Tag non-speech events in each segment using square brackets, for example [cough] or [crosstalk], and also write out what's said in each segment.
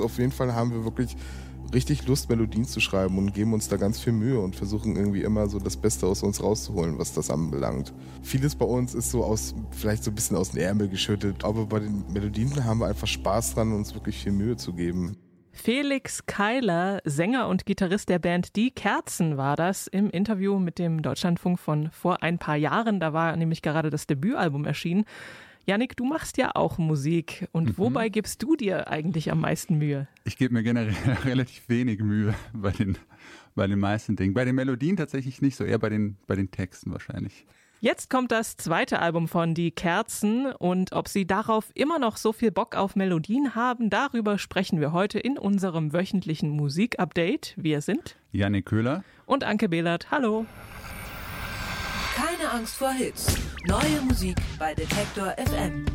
Auf jeden Fall haben wir wirklich richtig Lust, Melodien zu schreiben und geben uns da ganz viel Mühe und versuchen irgendwie immer so das Beste aus uns rauszuholen, was das anbelangt. Vieles bei uns ist so aus, vielleicht so ein bisschen aus dem Ärmel geschüttet, aber bei den Melodien haben wir einfach Spaß dran, uns wirklich viel Mühe zu geben. Felix Keiler, Sänger und Gitarrist der Band Die Kerzen war das im Interview mit dem Deutschlandfunk von vor ein paar Jahren. Da war nämlich gerade das Debütalbum erschienen. Janik, du machst ja auch Musik. Und mhm. wobei gibst du dir eigentlich am meisten Mühe? Ich gebe mir generell [laughs] relativ wenig Mühe bei den, bei den meisten Dingen. Bei den Melodien tatsächlich nicht so, eher bei den, bei den Texten wahrscheinlich. Jetzt kommt das zweite Album von Die Kerzen und ob sie darauf immer noch so viel Bock auf Melodien haben, darüber sprechen wir heute in unserem wöchentlichen Musikupdate. Wir sind Janik Köhler und Anke Behlert. Hallo. Keine Angst vor Hits. Neue Musik bei Detektor FM.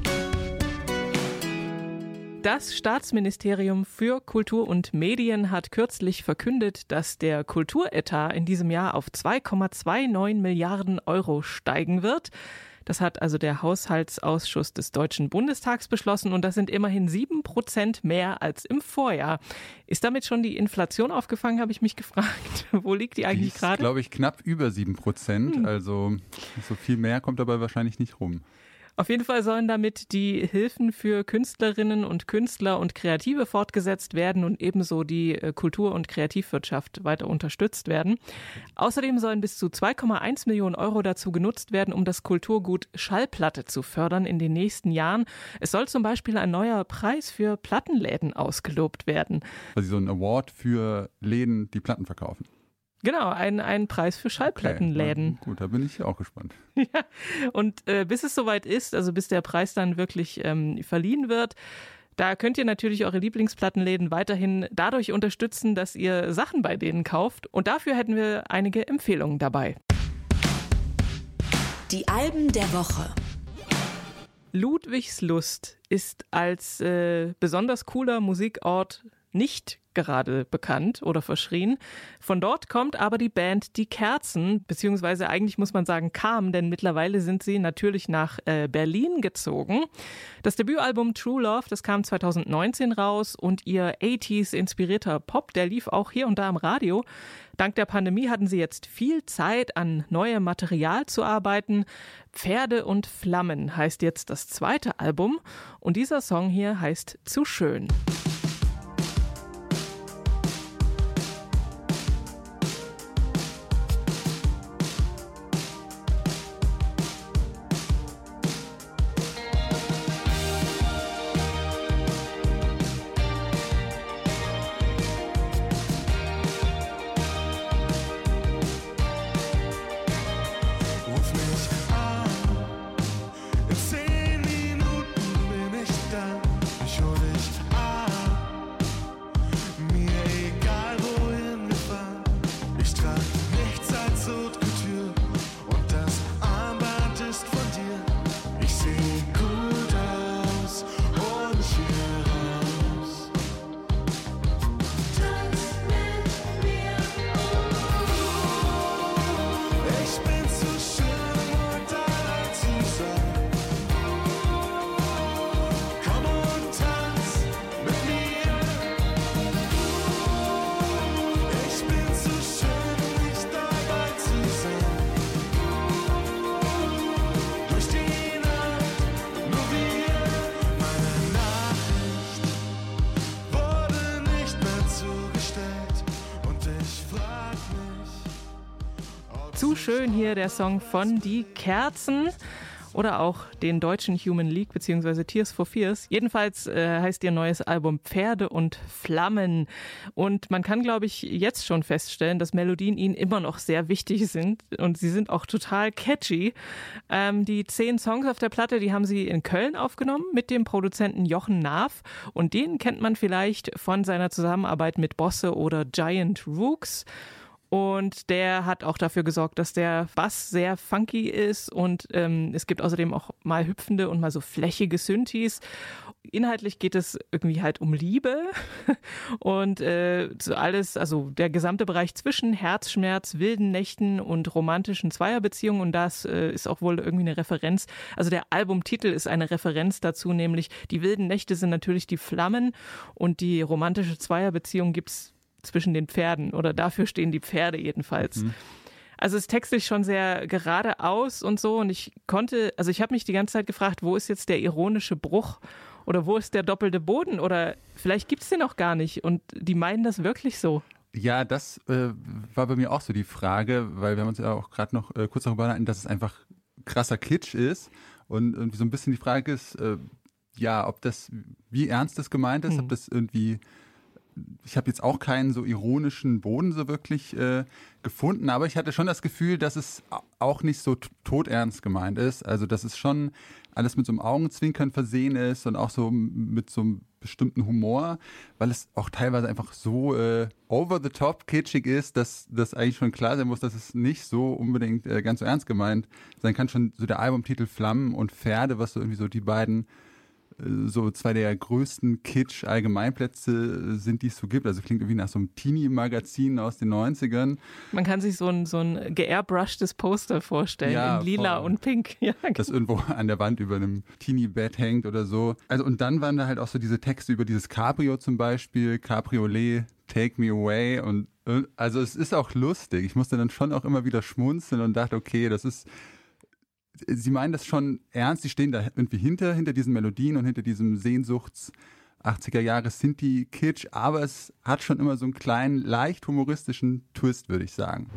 Das Staatsministerium für Kultur und Medien hat kürzlich verkündet, dass der Kulturetat in diesem Jahr auf 2,29 Milliarden Euro steigen wird. Das hat also der Haushaltsausschuss des Deutschen Bundestags beschlossen und das sind immerhin sieben Prozent mehr als im Vorjahr. Ist damit schon die Inflation aufgefangen, habe ich mich gefragt. [laughs] Wo liegt die eigentlich gerade? glaube ich, knapp über sieben Prozent. Hm. Also so viel mehr kommt dabei wahrscheinlich nicht rum. Auf jeden Fall sollen damit die Hilfen für Künstlerinnen und Künstler und Kreative fortgesetzt werden und ebenso die äh, Kultur- und Kreativwirtschaft weiter unterstützt werden. Außerdem sollen bis zu 2,1 Millionen Euro dazu genutzt werden, um das Kulturgut Schallplatte zu fördern in den nächsten Jahren. Es soll zum Beispiel ein neuer Preis für Plattenläden ausgelobt werden. Also so ein Award für Läden, die Platten verkaufen. Genau, ein, ein Preis für Schallplattenläden. Okay, gut, da bin ich auch gespannt. [laughs] ja, und äh, bis es soweit ist, also bis der Preis dann wirklich ähm, verliehen wird, da könnt ihr natürlich eure Lieblingsplattenläden weiterhin dadurch unterstützen, dass ihr Sachen bei denen kauft. Und dafür hätten wir einige Empfehlungen dabei. Die Alben der Woche. Ludwigslust ist als äh, besonders cooler Musikort nicht gerade bekannt oder verschrien. Von dort kommt aber die Band Die Kerzen, beziehungsweise eigentlich muss man sagen kam, denn mittlerweile sind sie natürlich nach äh, Berlin gezogen. Das Debütalbum True Love, das kam 2019 raus und ihr 80s inspirierter Pop, der lief auch hier und da im Radio. Dank der Pandemie hatten sie jetzt viel Zeit, an neuem Material zu arbeiten. Pferde und Flammen heißt jetzt das zweite Album und dieser Song hier heißt Zu schön. Schön hier der Song von Die Kerzen oder auch den deutschen Human League bzw. Tears for Fears. Jedenfalls äh, heißt ihr neues Album Pferde und Flammen. Und man kann, glaube ich, jetzt schon feststellen, dass Melodien ihnen immer noch sehr wichtig sind und sie sind auch total catchy. Ähm, die zehn Songs auf der Platte, die haben sie in Köln aufgenommen mit dem Produzenten Jochen Naaf und den kennt man vielleicht von seiner Zusammenarbeit mit Bosse oder Giant Rooks. Und der hat auch dafür gesorgt, dass der Bass sehr funky ist und ähm, es gibt außerdem auch mal hüpfende und mal so flächige Synthes. inhaltlich geht es irgendwie halt um Liebe [laughs] und äh, so alles, also der gesamte Bereich zwischen Herzschmerz, wilden Nächten und romantischen Zweierbeziehungen und das äh, ist auch wohl irgendwie eine Referenz. Also der Albumtitel ist eine Referenz dazu, nämlich die wilden Nächte sind natürlich die Flammen und die romantische Zweierbeziehung gibt's zwischen den Pferden oder dafür stehen die Pferde jedenfalls. Mhm. Also es ist textlich schon sehr geradeaus und so und ich konnte, also ich habe mich die ganze Zeit gefragt, wo ist jetzt der ironische Bruch oder wo ist der doppelte Boden oder vielleicht gibt es den auch gar nicht und die meinen das wirklich so. Ja, das äh, war bei mir auch so die Frage, weil wir haben uns ja auch gerade noch äh, kurz darüber unterhalten, dass es einfach krasser Kitsch ist und irgendwie so ein bisschen die Frage ist, äh, ja, ob das, wie ernst das gemeint ist, hm. ob das irgendwie ich habe jetzt auch keinen so ironischen Boden so wirklich äh, gefunden, aber ich hatte schon das Gefühl, dass es auch nicht so todernst gemeint ist. Also, dass es schon alles mit so einem Augenzwinkern versehen ist und auch so mit so einem bestimmten Humor, weil es auch teilweise einfach so äh, over the top kitschig ist, dass das eigentlich schon klar sein muss, dass es nicht so unbedingt äh, ganz so ernst gemeint sein kann. Schon so der Albumtitel Flammen und Pferde, was so irgendwie so die beiden so zwei der größten Kitsch-Allgemeinplätze sind, die es so gibt. Also klingt irgendwie nach so einem Teenie-Magazin aus den 90ern. Man kann sich so ein, so ein geairbrushtes Poster vorstellen, ja, in lila voll. und pink. [laughs] Ja, das irgendwo an der Wand über einem Teenie-Bett hängt oder so. Also und dann waren da halt auch so diese Texte über dieses Cabrio zum Beispiel, Cabriolet, Take Me Away und also es ist auch lustig. Ich musste dann schon auch immer wieder schmunzeln und dachte, okay, das ist Sie meinen das schon ernst, Sie stehen da irgendwie hinter, hinter diesen Melodien und hinter diesem Sehnsuchts 80er Jahre sind die Kitsch, aber es hat schon immer so einen kleinen, leicht humoristischen Twist, würde ich sagen.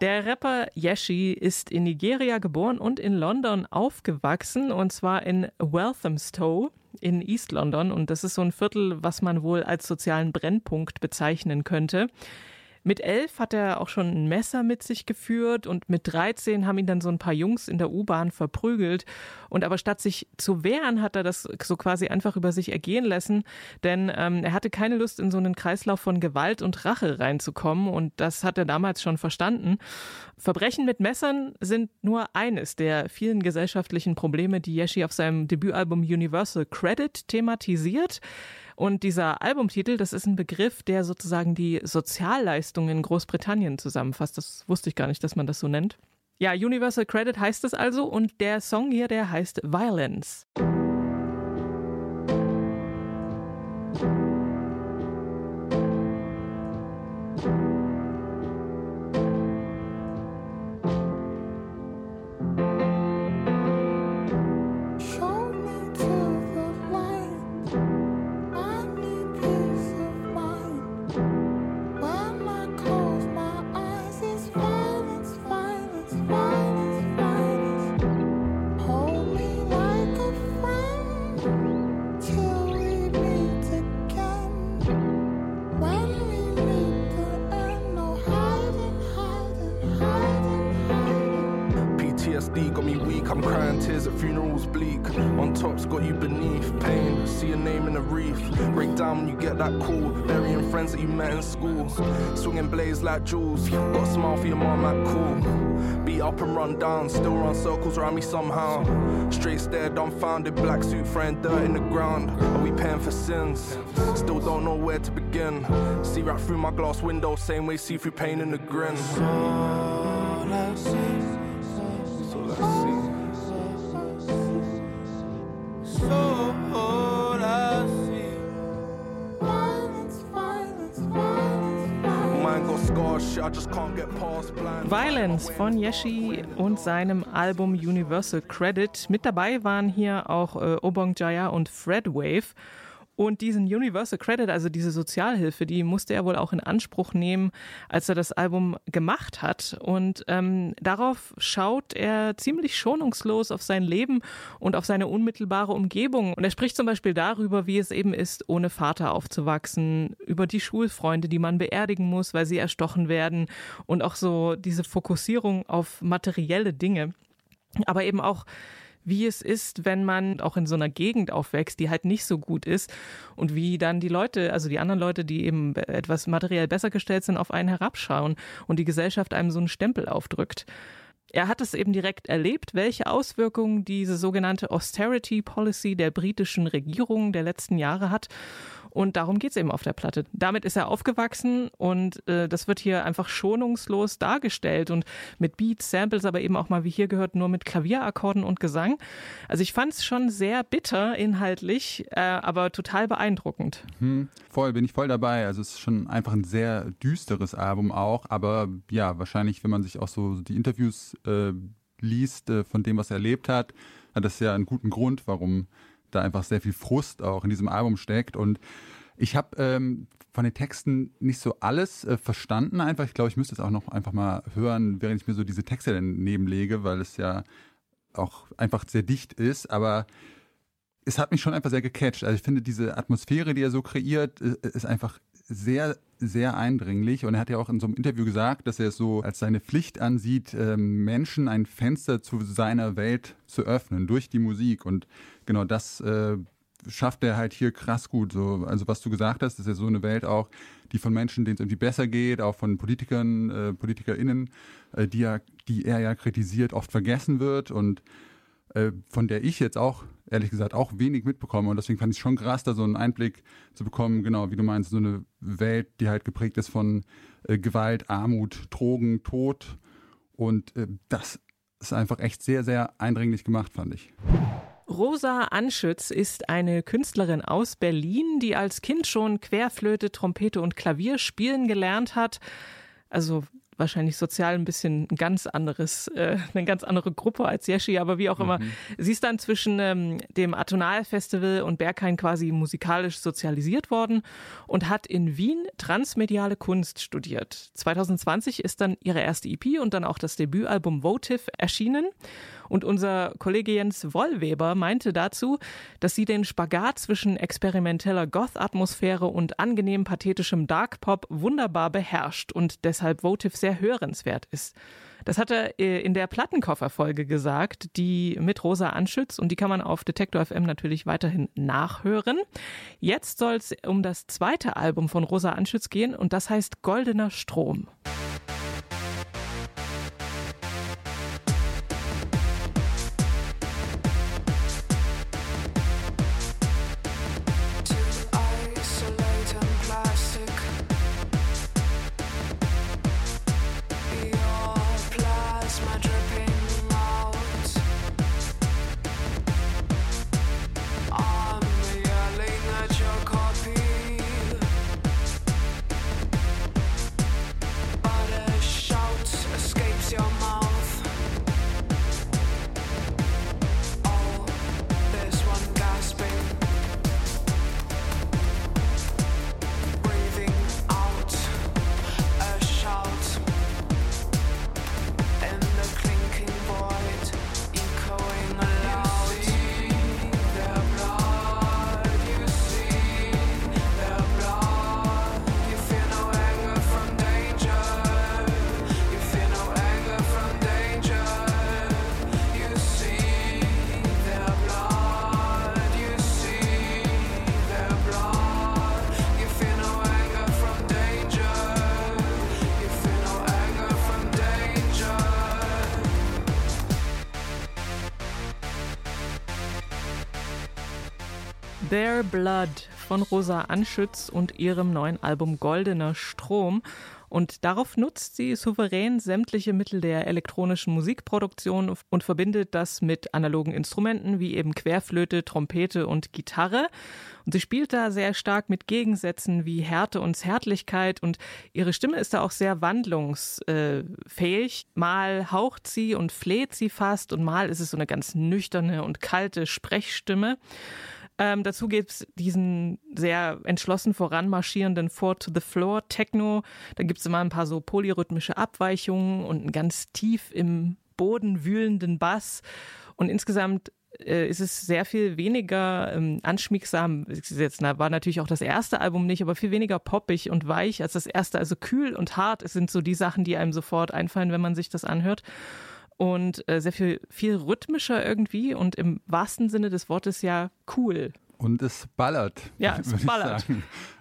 Der Rapper Yeshi ist in Nigeria geboren und in London aufgewachsen, und zwar in Walthamstow in East London. Und das ist so ein Viertel, was man wohl als sozialen Brennpunkt bezeichnen könnte. Mit elf hat er auch schon ein Messer mit sich geführt und mit 13 haben ihn dann so ein paar Jungs in der U-Bahn verprügelt. Und aber statt sich zu wehren, hat er das so quasi einfach über sich ergehen lassen, denn ähm, er hatte keine Lust, in so einen Kreislauf von Gewalt und Rache reinzukommen und das hat er damals schon verstanden. Verbrechen mit Messern sind nur eines der vielen gesellschaftlichen Probleme, die Yeshi auf seinem Debütalbum Universal Credit thematisiert. Und dieser Albumtitel, das ist ein Begriff, der sozusagen die Sozialleistungen in Großbritannien zusammenfasst. Das wusste ich gar nicht, dass man das so nennt. Ja, Universal Credit heißt es also und der Song hier, der heißt Violence. Swinging blades like jewels. Got a smile for your mom, like cool. Beat up and run down, still run circles around me somehow. Straight stare, dumbfounded, black suit, friend, dirt in the ground. Are we paying for sins? Still don't know where to begin. See right through my glass window, same way, see through pain and a grin. All Violence von Yeshi und seinem Album Universal Credit. Mit dabei waren hier auch äh, Obong Jaya und Fred Wave. Und diesen Universal Credit, also diese Sozialhilfe, die musste er wohl auch in Anspruch nehmen, als er das Album gemacht hat. Und ähm, darauf schaut er ziemlich schonungslos auf sein Leben und auf seine unmittelbare Umgebung. Und er spricht zum Beispiel darüber, wie es eben ist, ohne Vater aufzuwachsen, über die Schulfreunde, die man beerdigen muss, weil sie erstochen werden und auch so diese Fokussierung auf materielle Dinge. Aber eben auch wie es ist, wenn man auch in so einer Gegend aufwächst, die halt nicht so gut ist und wie dann die Leute, also die anderen Leute, die eben etwas materiell besser gestellt sind, auf einen herabschauen und die Gesellschaft einem so einen Stempel aufdrückt. er hat es eben direkt erlebt, welche Auswirkungen diese sogenannte Austerity Policy der britischen Regierung der letzten Jahre hat. Und darum geht es eben auf der Platte. Damit ist er aufgewachsen und äh, das wird hier einfach schonungslos dargestellt und mit Beats, Samples, aber eben auch mal, wie hier gehört, nur mit Klavierakkorden und Gesang. Also ich fand es schon sehr bitter inhaltlich, äh, aber total beeindruckend. Hm, voll, bin ich voll dabei. Also es ist schon einfach ein sehr düsteres Album auch, aber ja, wahrscheinlich, wenn man sich auch so die Interviews äh, liest äh, von dem, was er erlebt hat, hat das ja einen guten Grund, warum da einfach sehr viel Frust auch in diesem Album steckt. Und ich habe ähm, von den Texten nicht so alles äh, verstanden einfach. Ich glaube, ich müsste es auch noch einfach mal hören, während ich mir so diese Texte daneben lege, weil es ja auch einfach sehr dicht ist. Aber es hat mich schon einfach sehr gecatcht. Also ich finde, diese Atmosphäre, die er so kreiert, äh, ist einfach sehr, sehr eindringlich. Und er hat ja auch in so einem Interview gesagt, dass er es so als seine Pflicht ansieht, ähm, Menschen ein Fenster zu seiner Welt zu öffnen durch die Musik. Und genau das äh, schafft er halt hier krass gut. So, also was du gesagt hast, ist ja so eine Welt auch, die von Menschen, denen es irgendwie besser geht, auch von Politikern, äh, PolitikerInnen, äh, die, ja, die er ja kritisiert, oft vergessen wird und äh, von der ich jetzt auch, ehrlich gesagt, auch wenig mitbekomme. Und deswegen fand ich es schon krass, da so einen Einblick zu bekommen, genau, wie du meinst, so eine Welt, die halt geprägt ist von äh, Gewalt, Armut, Drogen, Tod. Und äh, das ist einfach echt sehr, sehr eindringlich gemacht, fand ich. Rosa Anschütz ist eine Künstlerin aus Berlin, die als Kind schon Querflöte, Trompete und Klavier spielen gelernt hat. Also wahrscheinlich sozial ein bisschen ein ganz anderes, äh, eine ganz andere Gruppe als Yeshi, aber wie auch immer. Mhm. Sie ist dann zwischen ähm, dem Atonal-Festival und Berghain quasi musikalisch sozialisiert worden und hat in Wien transmediale Kunst studiert. 2020 ist dann ihre erste EP und dann auch das Debütalbum Votive erschienen. Und unser Kollege Jens Wollweber meinte dazu, dass sie den Spagat zwischen experimenteller Goth-Atmosphäre und angenehm pathetischem Dark Pop wunderbar beherrscht und deshalb Votive sehr hörenswert ist. Das hat er äh, in der Plattenkofferfolge gesagt, die mit Rosa Anschütz und die kann man auf Detektor FM natürlich weiterhin nachhören. Jetzt soll es um das zweite Album von Rosa Anschütz gehen und das heißt Goldener Strom. Their Blood von Rosa Anschütz und ihrem neuen Album Goldener Strom. Und darauf nutzt sie souverän sämtliche Mittel der elektronischen Musikproduktion und verbindet das mit analogen Instrumenten wie eben Querflöte, Trompete und Gitarre. Und sie spielt da sehr stark mit Gegensätzen wie Härte und Zärtlichkeit und ihre Stimme ist da auch sehr wandlungsfähig. Mal haucht sie und fleht sie fast und mal ist es so eine ganz nüchterne und kalte Sprechstimme. Ähm, dazu gibt es diesen sehr entschlossen voranmarschierenden Four to the Floor Techno. Da gibt es immer ein paar so polyrhythmische Abweichungen und einen ganz tief im Boden wühlenden Bass. Und insgesamt äh, ist es sehr viel weniger ähm, anschmiegsam. Jetzt war natürlich auch das erste Album nicht, aber viel weniger poppig und weich als das erste. Also kühl und hart es sind so die Sachen, die einem sofort einfallen, wenn man sich das anhört und äh, sehr viel, viel rhythmischer irgendwie und im wahrsten Sinne des Wortes ja cool. Und es ballert. Ja, es [laughs] ballert.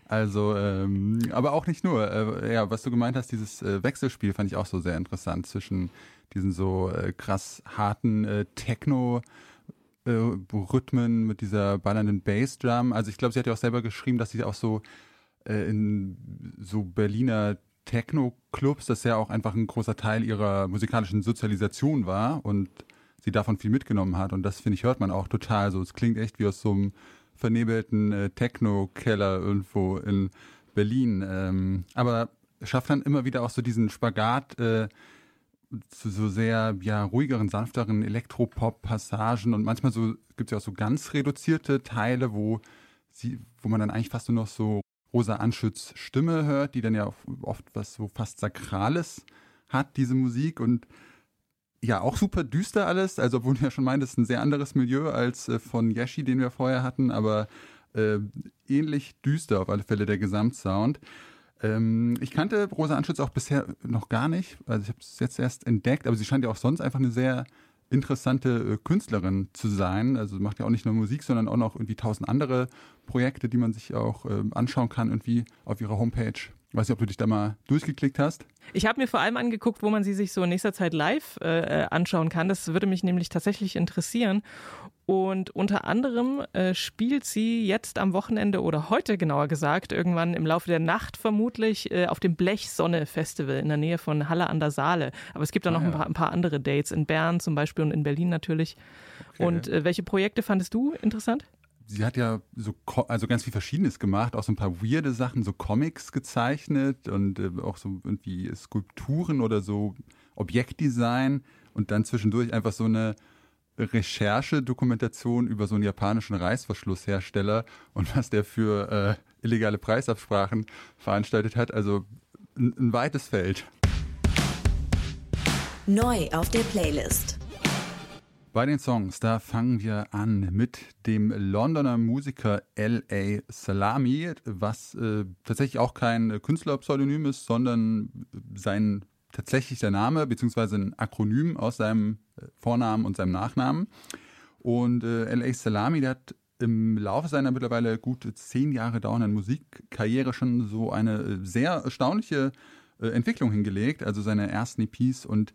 Also, ähm, aber auch nicht nur. Äh, ja, was du gemeint hast, dieses äh, Wechselspiel fand ich auch so sehr interessant zwischen diesen so äh, krass harten äh, Techno- äh, Rhythmen mit dieser ballernden Bassdrum. Also ich glaube, sie hat ja auch selber geschrieben, dass sie auch so äh, in so Berliner Techno-Clubs, das ja auch einfach ein großer Teil ihrer musikalischen Sozialisation war und sie davon viel mitgenommen hat. Und das, finde ich, hört man auch total so. Es klingt echt wie aus so einem vernebelten äh, Techno-Keller irgendwo in Berlin. Ähm, aber schafft dann immer wieder auch so diesen Spagat äh, zu so sehr ja, ruhigeren, sanfteren Elektropop-Passagen und manchmal so gibt es ja auch so ganz reduzierte Teile, wo sie, wo man dann eigentlich fast nur noch so Rosa Anschütz Stimme hört, die dann ja oft was so fast Sakrales hat, diese Musik. Und ja, auch super düster alles, also obwohl du ja schon meintest, ein sehr anderes Milieu als äh, von Yeshi, den wir vorher hatten, aber äh, ähnlich düster auf alle Fälle der Gesamtsound. Ähm, ich kannte Rosa Anschütz auch bisher noch gar nicht, also ich habe es jetzt erst entdeckt, aber sie scheint ja auch sonst einfach eine sehr interessante äh, Künstlerin zu sein. Also macht ja auch nicht nur Musik, sondern auch noch irgendwie tausend andere Projekte, die man sich auch äh, anschauen kann, irgendwie auf ihrer Homepage. Ich weiß nicht, ob du dich da mal durchgeklickt hast. Ich habe mir vor allem angeguckt, wo man sie sich so in nächster Zeit live äh, äh, anschauen kann. Das würde mich nämlich tatsächlich interessieren. Und unter anderem äh, spielt sie jetzt am Wochenende oder heute genauer gesagt, irgendwann im Laufe der Nacht vermutlich äh, auf dem Blechsonne-Festival in der Nähe von Halle an der Saale. Aber es gibt da noch ah, ja. ein, paar, ein, paar, andere Dates in Bern zum Beispiel und in Berlin natürlich. Okay. Und äh, welche Projekte fandest du interessant? Sie hat ja so also ganz viel Verschiedenes gemacht, auch so ein paar weirde Sachen, so Comics gezeichnet und äh, auch so irgendwie Skulpturen oder so Objektdesign und dann zwischendurch einfach so eine Recherche-Dokumentation über so einen japanischen Reißverschlusshersteller und was der für äh, illegale Preisabsprachen veranstaltet hat. Also ein, ein weites Feld. Neu auf der Playlist. Bei den Songs, da fangen wir an mit dem Londoner Musiker L.A. Salami, was äh, tatsächlich auch kein Künstlerpseudonym ist, sondern sein tatsächlicher Name, beziehungsweise ein Akronym aus seinem äh, Vornamen und seinem Nachnamen. Und äh, L.A. Salami, der hat im Laufe seiner mittlerweile gut zehn Jahre dauernden Musikkarriere schon so eine äh, sehr erstaunliche äh, Entwicklung hingelegt, also seine ersten EPs und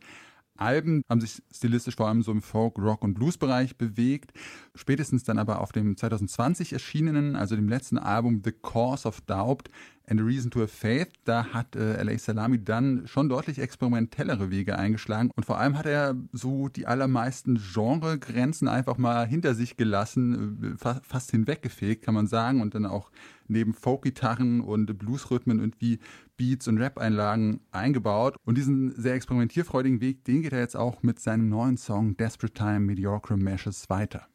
Alben haben sich stilistisch vor allem so im Folk, Rock und Blues-Bereich bewegt. Spätestens dann aber auf dem 2020 erschienenen, also dem letzten Album The Cause of Doubt, and a Reason to Have Faith, da hat äh, LA Salami dann schon deutlich experimentellere Wege eingeschlagen und vor allem hat er so die allermeisten Genregrenzen einfach mal hinter sich gelassen, äh, fa fast hinweggefegt, kann man sagen, und dann auch neben Folk-Gitarren und Bluesrhythmen irgendwie Beats und Rap-Einlagen eingebaut. Und diesen sehr experimentierfreudigen Weg, den geht er jetzt auch mit seinem neuen Song Desperate Time Mediocre Meshes weiter.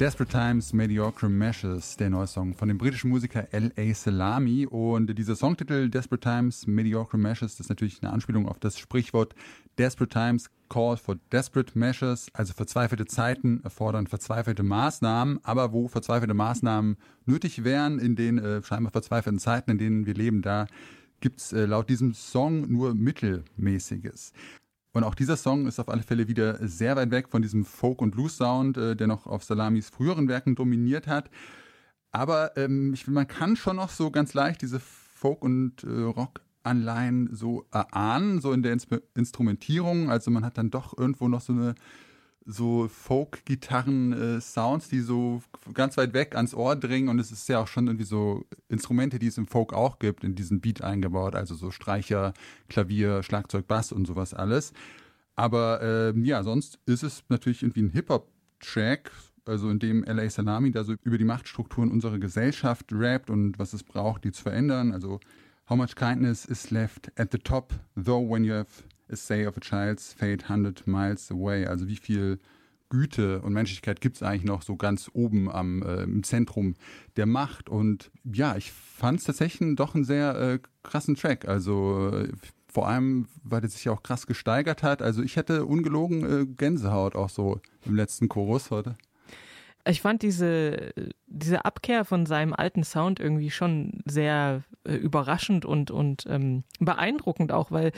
Desperate Times, Mediocre Meshes, der neue Song von dem britischen Musiker L.A. Salami. Und dieser Songtitel Desperate Times, Mediocre Meshes, ist natürlich eine Anspielung auf das Sprichwort Desperate Times Call for Desperate Measures, also verzweifelte Zeiten erfordern verzweifelte Maßnahmen, aber wo verzweifelte Maßnahmen nötig wären, in den äh, scheinbar verzweifelten Zeiten, in denen wir leben, da gibt es äh, laut diesem Song nur Mittelmäßiges. Und auch dieser Song ist auf alle Fälle wieder sehr weit weg von diesem Folk- und Blues-Sound, äh, der noch auf Salamis früheren Werken dominiert hat. Aber ähm, ich, man kann schon noch so ganz leicht diese Folk- und äh, Rock-Anleihen so erahnen, so in der Ins Instrumentierung. Also man hat dann doch irgendwo noch so eine so Folk-Gitarren-Sounds, die so ganz weit weg ans Ohr dringen und es ist ja auch schon irgendwie so Instrumente, die es im Folk auch gibt, in diesen Beat eingebaut, also so Streicher, Klavier, Schlagzeug, Bass und sowas alles. Aber äh, ja, sonst ist es natürlich irgendwie ein Hip-Hop-Track, also in dem LA Salami da so über die Machtstrukturen unserer Gesellschaft rappt und was es braucht, die zu verändern. Also How much kindness is left at the top, though when you have a say of a child's fate hundred miles away. Also wie viel Güte und Menschlichkeit gibt es eigentlich noch so ganz oben am, äh, im Zentrum der Macht. Und ja, ich fand es tatsächlich doch einen sehr äh, krassen Track. Also äh, vor allem, weil der sich ja auch krass gesteigert hat. Also ich hätte ungelogen äh, Gänsehaut auch so im letzten Chorus heute. Ich fand diese, diese Abkehr von seinem alten Sound irgendwie schon sehr äh, überraschend und, und ähm, beeindruckend auch, weil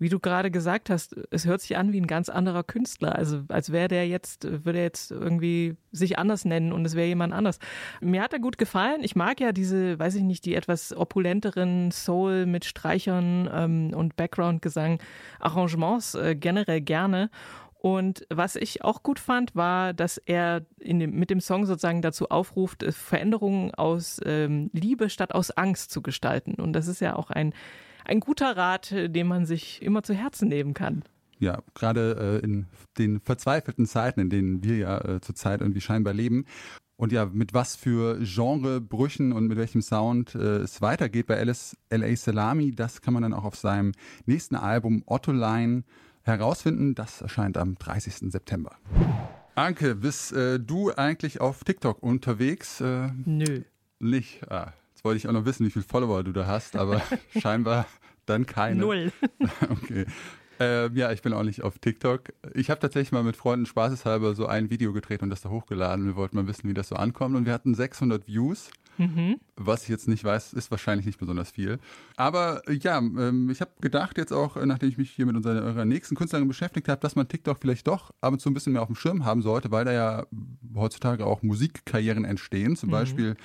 wie du gerade gesagt hast, es hört sich an wie ein ganz anderer Künstler. Also als wäre der jetzt, würde er jetzt irgendwie sich anders nennen und es wäre jemand anders. Mir hat er gut gefallen. Ich mag ja diese, weiß ich nicht, die etwas opulenteren Soul mit Streichern ähm, und Background-Gesang Arrangements äh, generell gerne. Und was ich auch gut fand, war, dass er dem, mit dem Song sozusagen dazu aufruft, äh, Veränderungen aus ähm, Liebe statt aus Angst zu gestalten. Und das ist ja auch ein ein guter Rat, den man sich immer zu Herzen nehmen kann. Ja, gerade äh, in den verzweifelten Zeiten, in denen wir ja äh, zurzeit irgendwie scheinbar leben. Und ja, mit was für Genrebrüchen und mit welchem Sound äh, es weitergeht bei Alice L.A. Salami, das kann man dann auch auf seinem nächsten Album Otto Line herausfinden. Das erscheint am 30. September. Anke, bist äh, du eigentlich auf TikTok unterwegs? Äh, Nö. Nicht? Ah, Jetzt wollte ich auch noch wissen, wie viele Follower du da hast, aber [laughs] scheinbar dann keine. Null. [laughs] okay. Ähm, ja, ich bin auch nicht auf TikTok. Ich habe tatsächlich mal mit Freunden spaßeshalber so ein Video gedreht und das da hochgeladen. Wir wollten mal wissen, wie das so ankommt. Und wir hatten 600 Views. Mhm. Was ich jetzt nicht weiß, ist wahrscheinlich nicht besonders viel. Aber äh, ja, ähm, ich habe gedacht jetzt auch, äh, nachdem ich mich hier mit unserer, unserer nächsten Künstlerin beschäftigt habe, dass man TikTok vielleicht doch ab und zu ein bisschen mehr auf dem Schirm haben sollte, weil da ja heutzutage auch Musikkarrieren entstehen. Zum mhm. Beispiel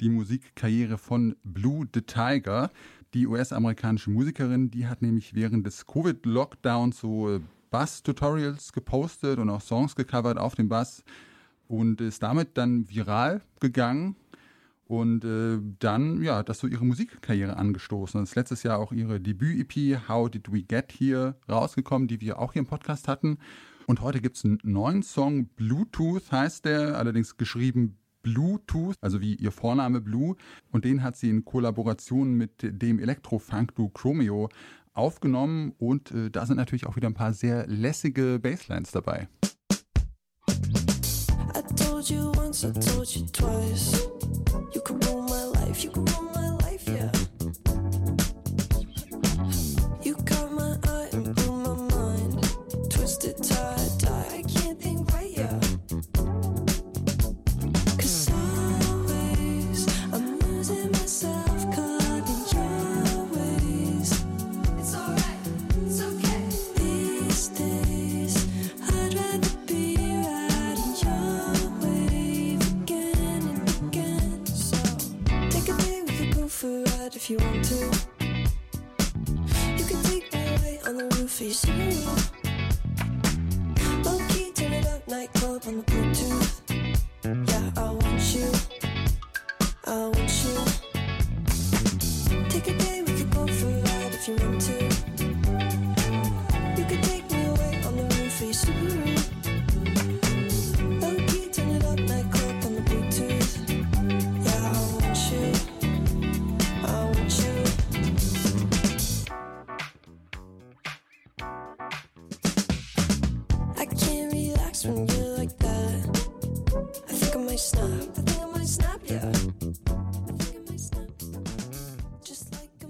die Musikkarriere von Blue the Tiger. Die US-amerikanische Musikerin, die hat nämlich während des Covid-Lockdowns so äh, Bass-Tutorials gepostet und auch Songs gecovert auf dem Bass und ist damit dann viral gegangen und äh, dann ja, hat das so ihre Musikkarriere angestoßen. Und ist letztes Jahr auch ihre Debüt-EP How Did We Get Here rausgekommen, die wir auch hier im Podcast hatten. Und heute gibt es einen neuen Song, Bluetooth heißt der, allerdings geschrieben Bluetooth, also wie ihr Vorname Blue. Und den hat sie in Kollaboration mit dem Elektro-Funk-Du Chromeo aufgenommen. Und äh, da sind natürlich auch wieder ein paar sehr lässige Basslines dabei. I told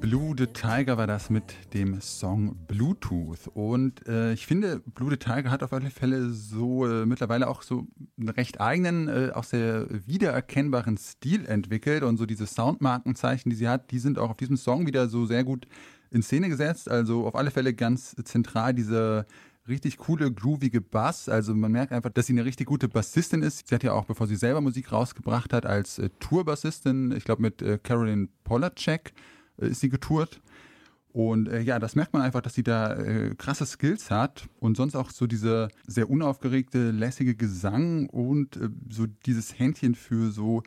Blue the Tiger war das mit dem Song Bluetooth. Und äh, ich finde, Blue the Tiger hat auf alle Fälle so äh, mittlerweile auch so einen recht eigenen, äh, auch sehr wiedererkennbaren Stil entwickelt. Und so diese Soundmarkenzeichen, die sie hat, die sind auch auf diesem Song wieder so sehr gut in Szene gesetzt. Also auf alle Fälle ganz zentral dieser richtig coole, groovige Bass. Also man merkt einfach, dass sie eine richtig gute Bassistin ist. Sie hat ja auch, bevor sie selber Musik rausgebracht hat, als äh, Tourbassistin, ich glaube mit äh, Caroline Polacek, ist sie getourt. Und äh, ja, das merkt man einfach, dass sie da äh, krasse Skills hat und sonst auch so diese sehr unaufgeregte, lässige Gesang und äh, so dieses Händchen für so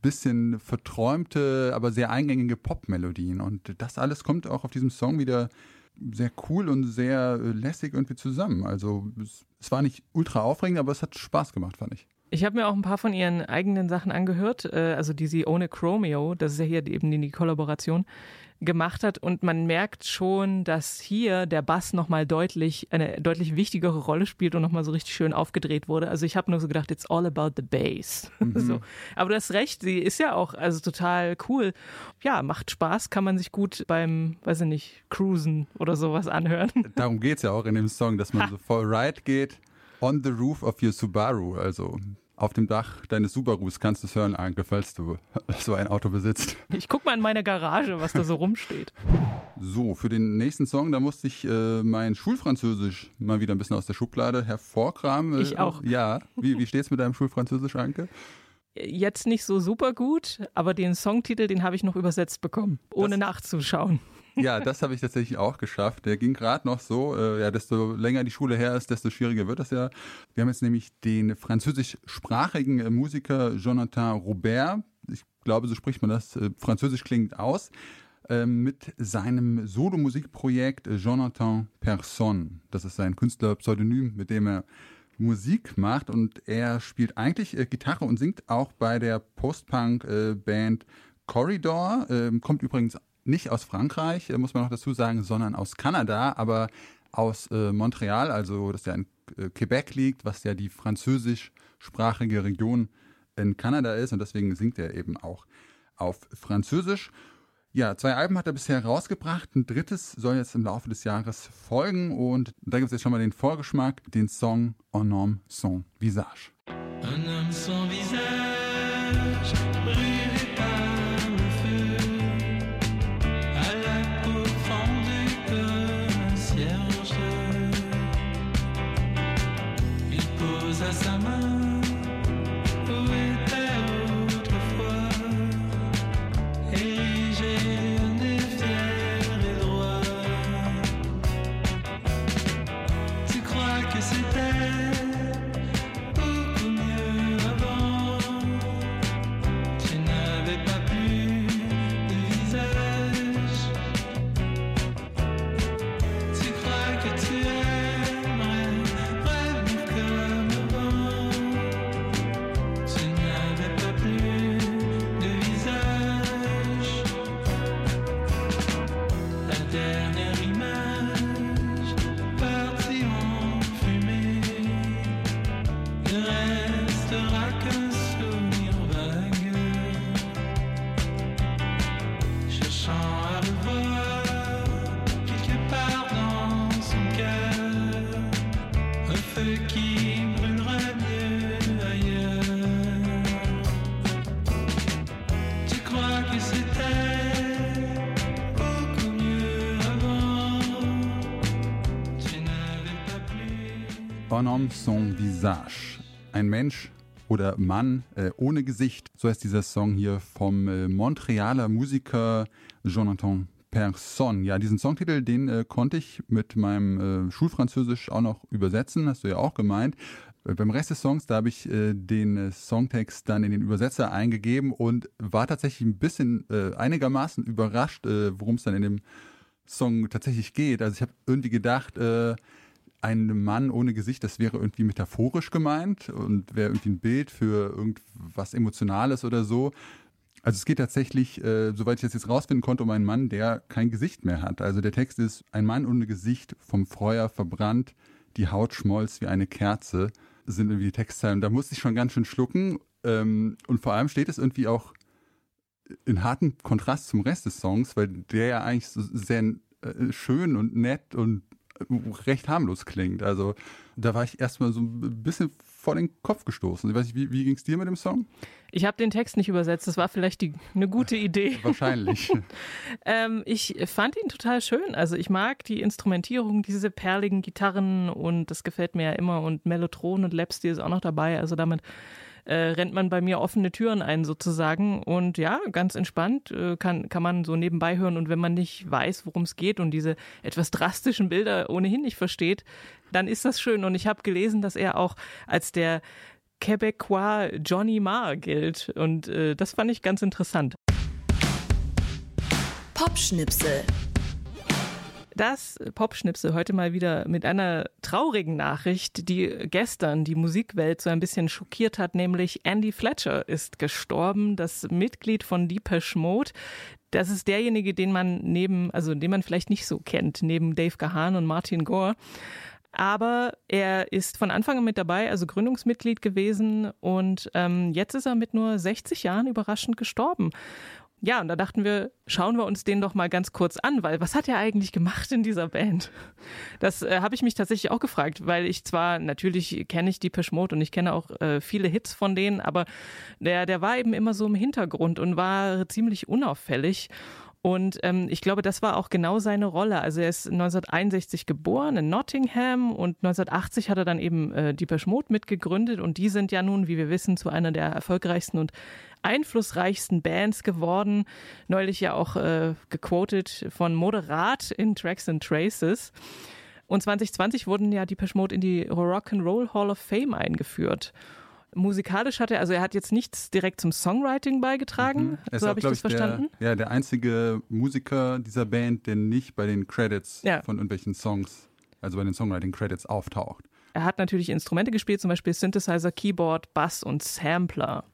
bisschen verträumte, aber sehr eingängige Popmelodien. Und das alles kommt auch auf diesem Song wieder sehr cool und sehr äh, lässig irgendwie zusammen. Also es, es war nicht ultra aufregend, aber es hat Spaß gemacht, fand ich. Ich habe mir auch ein paar von ihren eigenen Sachen angehört, äh, also die sie ohne Chromeo, das ist ja hier eben die Kollaboration, gemacht hat und man merkt schon, dass hier der Bass nochmal deutlich, eine deutlich wichtigere Rolle spielt und nochmal so richtig schön aufgedreht wurde. Also ich habe nur so gedacht, it's all about the bass. [laughs] Mhm. So. Aber du hast recht, sie ist ja auch also total cool. Ja, macht Spaß, kann man sich gut beim, weiß ich nicht, Cruisen oder sowas anhören. [laughs] Darum geht es ja auch in dem Song, dass man ha. so voll right geht on the roof of your Subaru. Also auf dem Dach deines Subarus kannst du es hören, Anke, falls du so ein Auto besitzt. Ich guck mal in meine Garage, was da so rumsteht. So, für den nächsten Song, da musste ich äh, mein Schulfranzösisch mal wieder ein bisschen aus der Schublade hervorkramen. Ich auch. Ja. Wie, wie steht's mit deinem Schulfranzösisch, Anke? Jetzt nicht so super gut, aber den Songtitel, den habe ich noch übersetzt bekommen, ohne das, nachzuschauen. Ja, das habe ich tatsächlich auch geschafft. Der ging gerade noch so. Äh, ja, desto länger die Schule her ist, desto schwieriger wird das ja. Wir haben jetzt nämlich den französischsprachigen äh, Musiker Jonathan Robert. Ich glaube, so spricht man das. Äh, Französisch klingt aus. Äh, mit seinem Solomusikprojekt Jonathan Person. Das ist sein Künstlerpseudonym, mit dem er Musik macht und er spielt eigentlich äh, Gitarre und singt auch bei der Post-Punk-Band äh, Corridor. Ähm, kommt übrigens nicht aus Frankreich, äh, muss man noch dazu sagen, sondern aus Kanada, aber aus äh, Montreal, also das ja in äh, Quebec liegt, was ja die französischsprachige Region in Kanada ist und deswegen singt er eben auch auf Französisch. Ja, zwei Alben hat er bisher rausgebracht. Ein drittes soll jetzt im Laufe des Jahres folgen. Und da gibt es jetzt schon mal den Vorgeschmack, den Song Un homme sans visage. Un homme sans visage, Son visage. Ein Mensch oder Mann äh, ohne Gesicht. So heißt dieser Song hier vom äh, Montrealer Musiker Jonathan Person. Ja, diesen Songtitel, den äh, konnte ich mit meinem äh, Schulfranzösisch auch noch übersetzen, hast du ja auch gemeint. Äh, beim Rest des Songs, da habe ich äh, den äh, Songtext dann in den Übersetzer eingegeben und war tatsächlich ein bisschen einigermaßen überrascht, worum es dann in dem Song tatsächlich geht. Also ich habe irgendwie gedacht, ein Mann ohne Gesicht, das wäre irgendwie metaphorisch gemeint und wäre irgendwie ein Bild für irgendwas Emotionales oder so. Also es geht tatsächlich, äh, soweit ich das jetzt rausfinden konnte, um einen Mann, der kein Gesicht mehr hat. Also der Text ist, ein Mann ohne Gesicht, vom Feuer verbrannt, die Haut schmolz wie eine Kerze, sind irgendwie die Textzeilen. Da musste ich schon ganz schön schlucken. Ähm, und vor allem steht es irgendwie auch in harten Kontrast zum Rest des Songs, weil der ja eigentlich so sehr äh, schön und nett und recht harmlos klingt. Also da war ich erstmal so ein bisschen vor den Kopf gestoßen. Ich weiß nicht, wie, wie ging es dir mit dem Song? Ich habe den Text nicht übersetzt, das war vielleicht die, eine gute Idee. [laughs] Wahrscheinlich. [laughs] ähm, ich fand ihn total schön. Also ich mag die Instrumentierung, diese perligen Gitarren und das gefällt mir ja immer und Mellotron und Lapsteel ist auch noch dabei. Also damit äh, rennt man bei mir offene Türen ein sozusagen. Und ja, ganz entspannt äh, kann, kann man so nebenbei hören. Und wenn man nicht weiß, worum es geht und diese etwas drastischen Bilder ohnehin nicht versteht, dann ist das schön. Und ich habe gelesen, dass er auch als der Quebecois Johnny Marr gilt. Und äh, das fand ich ganz interessant. Popschnipsel. Das Popschnipsel heute mal wieder mit einer traurigen Nachricht, die gestern die Musikwelt so ein bisschen schockiert hat, nämlich Andy Fletcher ist gestorben, das Mitglied von Deepesh Mode. Das ist derjenige, den man neben, also den man vielleicht nicht so kennt, neben Dave Gahan und Martin Gore. Aber er ist von Anfang an mit dabei, also Gründungsmitglied gewesen und ähm, jetzt ist er mit nur 60 Jahren überraschend gestorben. Ja, und da dachten wir, schauen wir uns den doch mal ganz kurz an, weil was hat er eigentlich gemacht in dieser Band? Das äh, habe ich mich tatsächlich auch gefragt, weil ich zwar, natürlich kenne ich die Mode und ich kenne auch äh, viele Hits von denen, aber der, der war eben immer so im Hintergrund und war ziemlich unauffällig. Und ähm, ich glaube, das war auch genau seine Rolle. Also er ist 1961 geboren in Nottingham und 1980 hat er dann eben äh, die Mode mitgegründet und die sind ja nun, wie wir wissen, zu einer der erfolgreichsten und einflussreichsten Bands geworden. Neulich ja auch äh, gequotet von Moderat in Tracks and Traces. Und 2020 wurden ja die Mode in die Rock'n'Roll Hall of Fame eingeführt. Musikalisch hat er, also er hat jetzt nichts direkt zum Songwriting beigetragen, mhm. so habe ich das verstanden. Der, ja, der einzige Musiker dieser Band, der nicht bei den Credits ja. von irgendwelchen Songs, also bei den Songwriting-Credits auftaucht. Er hat natürlich Instrumente gespielt, zum Beispiel Synthesizer, Keyboard, Bass und Sampler.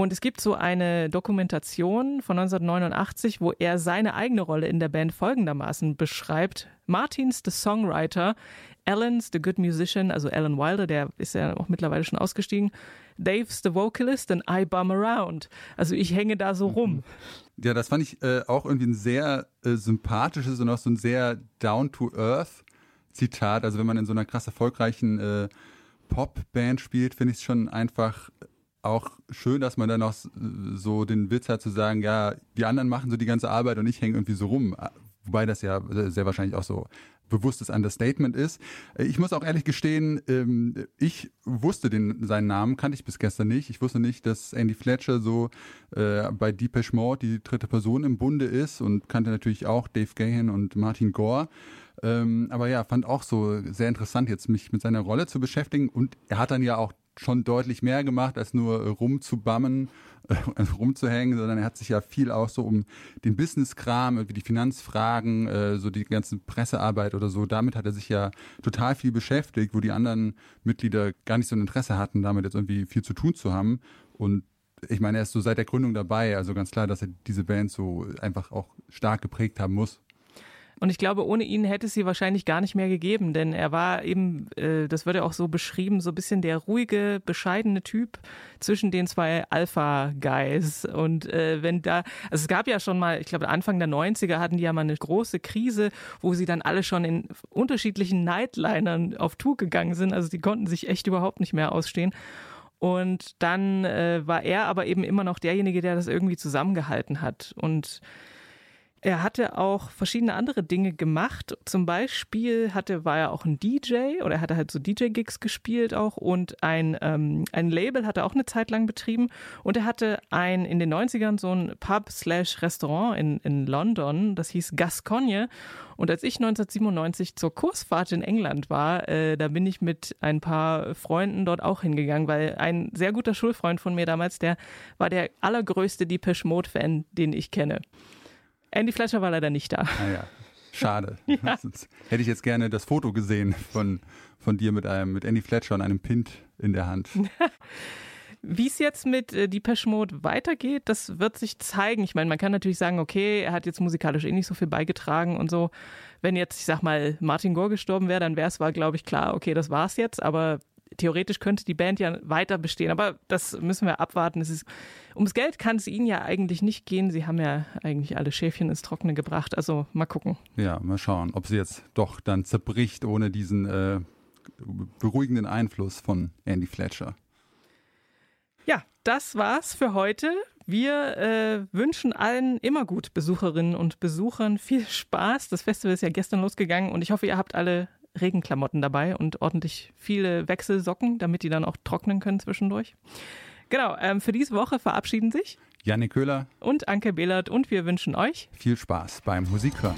Und es gibt so eine Dokumentation von 1989, wo er seine eigene Rolle in der Band folgendermaßen beschreibt. Martins the Songwriter, Alan's the Good Musician, also Alan Wilder, der ist ja auch mittlerweile schon ausgestiegen, Dave's the Vocalist and I bum around. Also ich hänge da so rum. [laughs] Ja, das fand ich äh, auch irgendwie ein sehr äh, sympathisches und auch so ein sehr down-to-earth Zitat. Also wenn man in so einer krass erfolgreichen äh, Popband spielt, finde ich es schon einfach auch schön, dass man dann noch so den Witz hat zu sagen, ja, die anderen machen so die ganze Arbeit und ich hänge irgendwie so rum. Wobei das ja sehr wahrscheinlich auch so bewusstes Understatement ist. Ich muss auch ehrlich gestehen, ähm, ich wusste den, seinen Namen, kannte ich bis gestern nicht. Ich wusste nicht, dass Andy Fletcher so äh, bei Deepesh Mode die dritte Person im Bunde ist und kannte natürlich auch Dave Gahan und Martin Gore. Ähm, aber ja, fand auch so sehr interessant, jetzt mich mit seiner Rolle zu beschäftigen. Und er hat dann ja auch schon deutlich mehr gemacht, als nur rumzubammen, äh, rumzuhängen, sondern er hat sich ja viel auch so um den Business-Kram, irgendwie die Finanzfragen, äh, so die ganze Pressearbeit oder so, damit hat er sich ja total viel beschäftigt, wo die anderen Mitglieder gar nicht so ein Interesse hatten, damit jetzt irgendwie viel zu tun zu haben. Und ich meine, er ist so seit der Gründung dabei, also ganz klar, dass er diese Band so einfach auch stark geprägt haben muss. Und ich glaube, ohne ihn hätte es sie wahrscheinlich gar nicht mehr gegeben, denn er war eben, äh, das wird ja auch so beschrieben, so ein bisschen der ruhige, bescheidene Typ zwischen den zwei Alpha-Guys. Und äh, wenn da, also es gab ja schon mal, ich glaube, Anfang der 90er hatten die ja mal eine große Krise, wo sie dann alle schon in unterschiedlichen Nightlinern auf Tour gegangen sind. Also die konnten sich echt überhaupt nicht mehr ausstehen. Und dann äh, war er aber eben immer noch derjenige, der das irgendwie zusammengehalten hat. Und er hatte auch verschiedene andere Dinge gemacht. Zum Beispiel hatte, war er auch ein DJ oder er hatte halt so DJ-Gigs gespielt auch und ein, ähm, ein Label hat er auch eine Zeit lang betrieben und er hatte ein in den 90ern so ein Pub-Slash-Restaurant in, in London, das hieß Gascogne. Und als ich 1997 zur Kursfahrt in England war, äh, da bin ich mit ein paar Freunden dort auch hingegangen, weil ein sehr guter Schulfreund von mir damals, der war der allergrößte Depeche Mode-Fan, den ich kenne. Andy Fletcher war leider nicht da. Naja, ah schade. [laughs] ja. Hätte ich jetzt gerne das Foto gesehen von, von dir mit einem mit Andy Fletcher und einem Pint in der Hand. [laughs] Wie es jetzt mit äh, Depeche Mode weitergeht, das wird sich zeigen. Ich meine, man kann natürlich sagen, okay, er hat jetzt musikalisch eh nicht so viel beigetragen und so. Wenn jetzt, ich sag mal, Martin Gore gestorben wäre, dann wäre es, war, glaube ich, klar, okay, das war's jetzt. Aber theoretisch könnte die Band ja weiter bestehen, aber das müssen wir abwarten. Es ist, ums Geld kann es ihnen ja eigentlich nicht gehen. Sie haben ja eigentlich alle Schäfchen ins Trockene gebracht. Also mal gucken. Ja, mal schauen, ob sie jetzt doch dann zerbricht ohne diesen äh, beruhigenden Einfluss von Andy Fletcher. Ja, das war's für heute. Wir äh, wünschen allen immer gut Besucherinnen und Besuchern viel Spaß. Das Festival ist ja gestern losgegangen und ich hoffe, ihr habt alle Regenklamotten dabei und ordentlich viele Wechselsocken, damit die dann auch trocknen können zwischendurch. Genau, ähm, für diese Woche verabschieden sich Janik Köhler und Anke Behlert und wir wünschen euch viel Spaß beim Musikhören.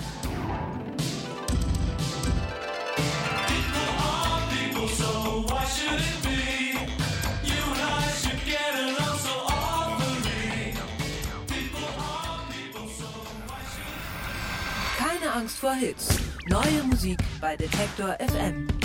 Keine Angst vor Hits. Neue Musik bei Detektor FM.